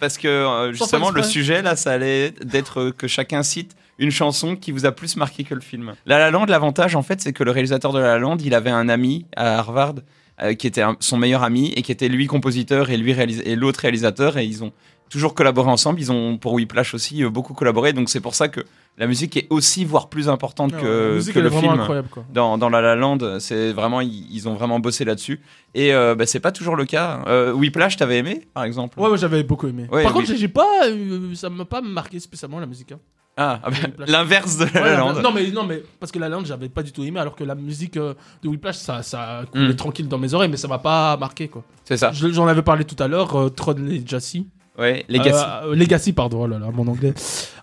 Parce que euh, justement, le sujet là, ça allait d'être que chacun cite une chanson qui vous a plus marqué que le film. La La Land, l'avantage en fait, c'est que le réalisateur de La La Land, il avait un ami à Harvard euh, qui était un- son meilleur ami et qui était lui compositeur et lui réalis- et l'autre réalisateur et ils ont toujours collaboré ensemble. Ils ont pour Whiplash aussi euh, beaucoup collaboré, donc c'est pour ça que la musique est aussi voire plus importante Ouais, que, le est vraiment film incroyable, quoi. dans, dans La La Land, c'est vraiment ils, ils ont vraiment bossé là-dessus. Et euh, bah, c'est pas toujours le cas. Euh, Whiplash, t'avais aimé, par exemple? Ouais, ouais, j'avais beaucoup aimé. Ouais, Par contre, j'ai- pas, euh, ça m'a pas marqué spécialement la musique. hein. Ah, ah bah, l'inverse de La Ouais, La la- Land. Non mais non mais parce que la Land j'avais pas du tout aimé alors que la musique euh, de Whiplash ça ça coulait Mm. tranquille dans mes oreilles mais ça m'a pas marqué quoi. C'est ça. Je- J'en avais parlé tout à l'heure euh, Tron Legacy. Ouais, Legacy. Euh, Legacy pardon oh là là mon anglais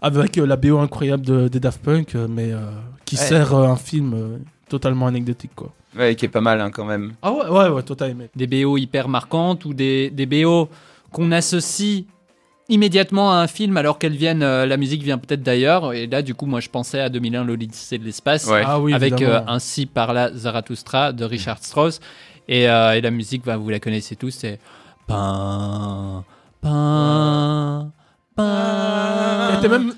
avec euh, la BO incroyable de, des Daft Punk euh, mais euh, qui Ouais. sert euh, un film euh, totalement anecdotique quoi. Ouais, qui est pas mal hein, quand même. Ah ouais ouais ouais toi t'as aimé. Des BO hyper marquantes ou des, des BO qu'on associe immédiatement à un film alors qu'elles viennent, euh, la musique vient peut-être d'ailleurs. Et là, du coup, moi, je pensais à 2001, l'Odyssée de l'espace, Ouais. Ah oui avec euh. Ainsi par là Zarathustra de Richard Strauss. Et, euh, et la musique, bah, vous la connaissez tous, c'est Pin, qui a été même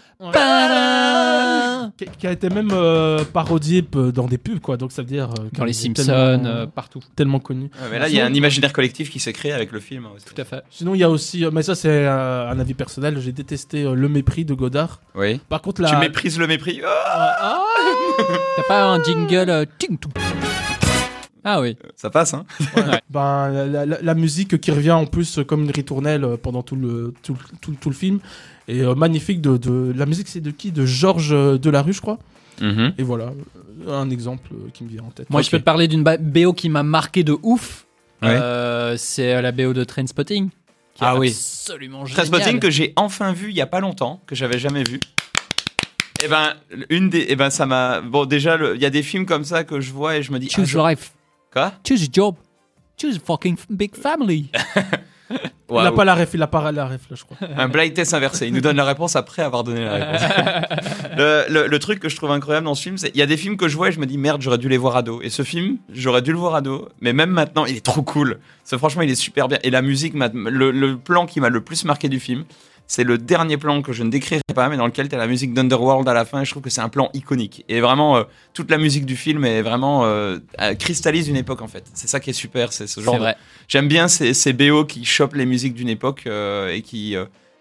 qui, qui a été même euh, parodié euh, dans des pubs quoi donc ça veut dire euh, Dans les est Simpsons, tellement, euh, partout. tellement connu. Ouais, mais là, il y a un imaginaire collectif qui s'est créé avec le film. hein, aussi. Tout à fait. Sinon, il y a aussi, euh, mais ça c'est euh, un avis personnel, j'ai détesté euh, Le Mépris de Godard. Oui. Par contre, la... Tu méprises le mépris. Oh Ah, T'as pas un jingle euh, ting, tout. Ah oui. ça passe, hein ben, la, la- la- la musique qui revient en plus euh, comme une ritournelle euh, pendant tout le, tout, tout- tout le film. Et euh, magnifique de, de- La musique, c'est de qui? De Georges euh, Delarue, je crois. Mhm. Et voilà, euh, un exemple euh, qui me vient en tête. Moi, je peux te parler d'une BO qui m'a marqué de ouf. Ouais. Euh, c'est euh, la BO de Trainspotting. qui Ah est oui. Absolument génial. Trainspotting que j'ai enfin vu il y a pas longtemps, que j'avais jamais vu. Et ben, une des, et ben, ça m'a. Bon, déjà, il y a des films comme ça que je vois et je me dis. ah, Choose je- life. Quoi? Choose a job. Choose a fucking big family. Il n'a pas la ref, il a pas la ref, là, je crois. Un blind test inversé. Il nous donne la réponse après avoir donné la réponse. le, le- le truc que je trouve incroyable dans ce film, c'est il y a des films que je vois et je me dis merde, j'aurais dû les voir ado. Et ce film, j'aurais dû le voir ado. Mais même maintenant, il est trop cool. C'est franchement, il est super bien. Et la musique, le plan qui m'a le plus marqué du film, c'est le dernier plan que je ne décrirai pas, mais dans lequel tu as la musique d'Underworld à la fin. Et je trouve que c'est un plan iconique. Et vraiment, euh, toute la musique du film est vraiment euh, cristallise une époque en fait. C'est ça qui est super. C'est ce genre. De-. J'aime bien ces, ces BO qui chopent les musiques d'une époque euh, et qui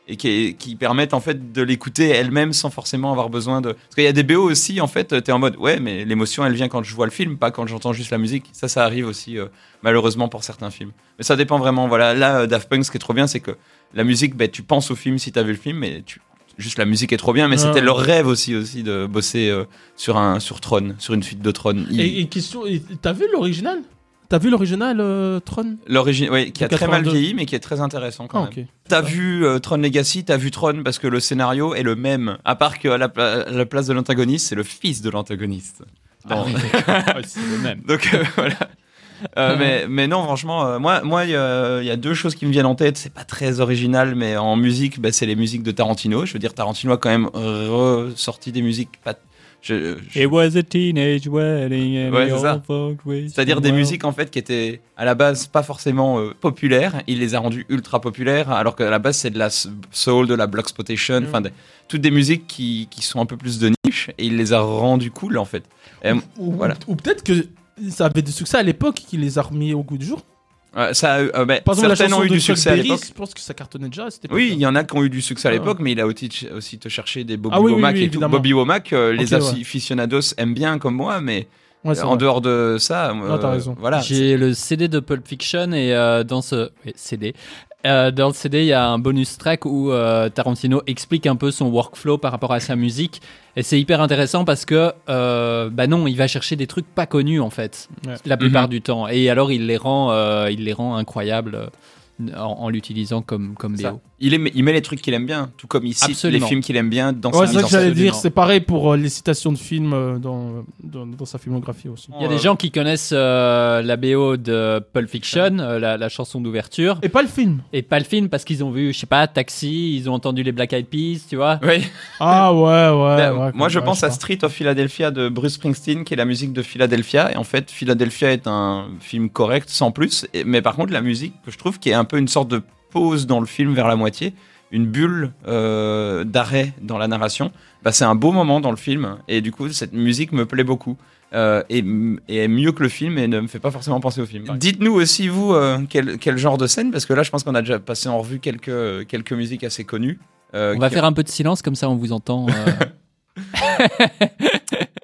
et qui, qui permettent en fait de l'écouter elle-même sans forcément avoir besoin de. Parce qu'il y a des BO aussi en fait, t'es en mode ouais, mais l'émotion elle vient quand je vois le film, pas quand j'entends juste la musique. Ça, ça arrive aussi euh, malheureusement pour certains films. Mais ça dépend vraiment. Voilà, là euh, Daft Punk, ce qui est trop bien, c'est que la musique, ben, tu penses au film si t'as vu le film, mais tu juste la musique est trop bien. Mais c'était leur rêve aussi aussi de bosser euh, sur un sur Tron, sur une suite de Tron. Ils- Et, et question, et t'as vu l'original? T'as vu l'original, euh, Tron? L'origine, oui, qui a très mal 82. vieilli, mais qui est très intéressant quand Ah, même. T'as vu euh, Tron Legacy, t'as vu Tron parce que le scénario est le même, à part qu'à la, pla- à la place de l'antagoniste, c'est le fils de l'antagoniste. Ah oui, c'est le même. Donc euh, voilà. Euh, mais, mais non, franchement, euh, moi, moi, il y, a il y a deux choses qui me viennent en tête. C'est pas très original, mais en musique, bah, c'est les musiques de Tarantino. Je veux dire, Tarantino a quand même ressorti des musiques pas. Je- je- It was a teenage wedding and Ouais, c'est C'est-à-dire des musiques en fait qui étaient à la base pas forcément euh, populaires, il les a rendues ultra populaires, alors qu'à la base c'est de la soul, de la black exploitation, enfin des- toutes des musiques qui, qui sont un peu plus de niche, et il les a rendues cool en fait. Et, Ou, voilà. ou peut-être que ça avait du succès à l'époque qui les a remis au goût du jour. Euh, ça, a eu- euh, Par exemple, la certaines ont eu du succès à Berry, l'époque. je pense que ça cartonnait déjà à Oui, il y en a qui ont eu du succès à Ah. l'époque, mais il a aussi, aussi te chercher des Bobby Ah oui, oui, Womack oui, et tout. évidemment. Bobby Womack, euh, les Ok, ouais. aficionados aiment bien comme moi, mais Ouais, en vrai. dehors de ça, Non, t'as euh, raison. voilà. J'ai le CD de Pulp Fiction et euh, dans ce oui, CD, euh, dans le CD, il y a un bonus track où euh, Tarantino explique un peu son workflow par rapport à sa musique et c'est hyper intéressant parce que euh, bah non, il va chercher des trucs pas connus en fait, Ouais. la plupart Mhm. du temps et alors il les rend, euh, il les rend incroyables euh, en, en l'utilisant comme comme. BO. Il, aime- il met les trucs qu'il aime bien, tout comme il cite Absolument. les films qu'il aime bien dans Ouais, sa c'est ça que j'allais dire. C'est pareil pour euh, les citations de films euh, dans, dans, dans sa filmographie aussi. Il y a des gens qui connaissent euh, la BO de Pulp Fiction, euh, la, la chanson d'ouverture, Et pas le film. et pas le film parce qu'ils ont vu, je sais pas, Taxi, ils ont entendu les Black Eyed Peas, tu vois. Oui. Ah ouais, ouais. Ben, ouais, moi, je ouais, pense à. Street of Philadelphia de Bruce Springsteen, qui est la musique de Philadelphia. Et en fait, Philadelphia est un film correct, sans plus. Et- mais par contre, la musique, que je trouve qui est un peu une sorte de pause dans le film vers la moitié, une bulle euh, d'arrêt dans la narration, bah, c'est un beau moment dans le film. Et du coup, cette musique me plaît beaucoup. Euh, et, et est mieux que le film et ne me fait pas forcément penser au film. Dites-nous aussi, vous, euh, quel, quel genre de scène, parce que là, je pense qu'on a déjà passé en revue quelques, quelques musiques assez connues. euh, On va qui- faire un peu de silence, comme ça on vous entend. euh.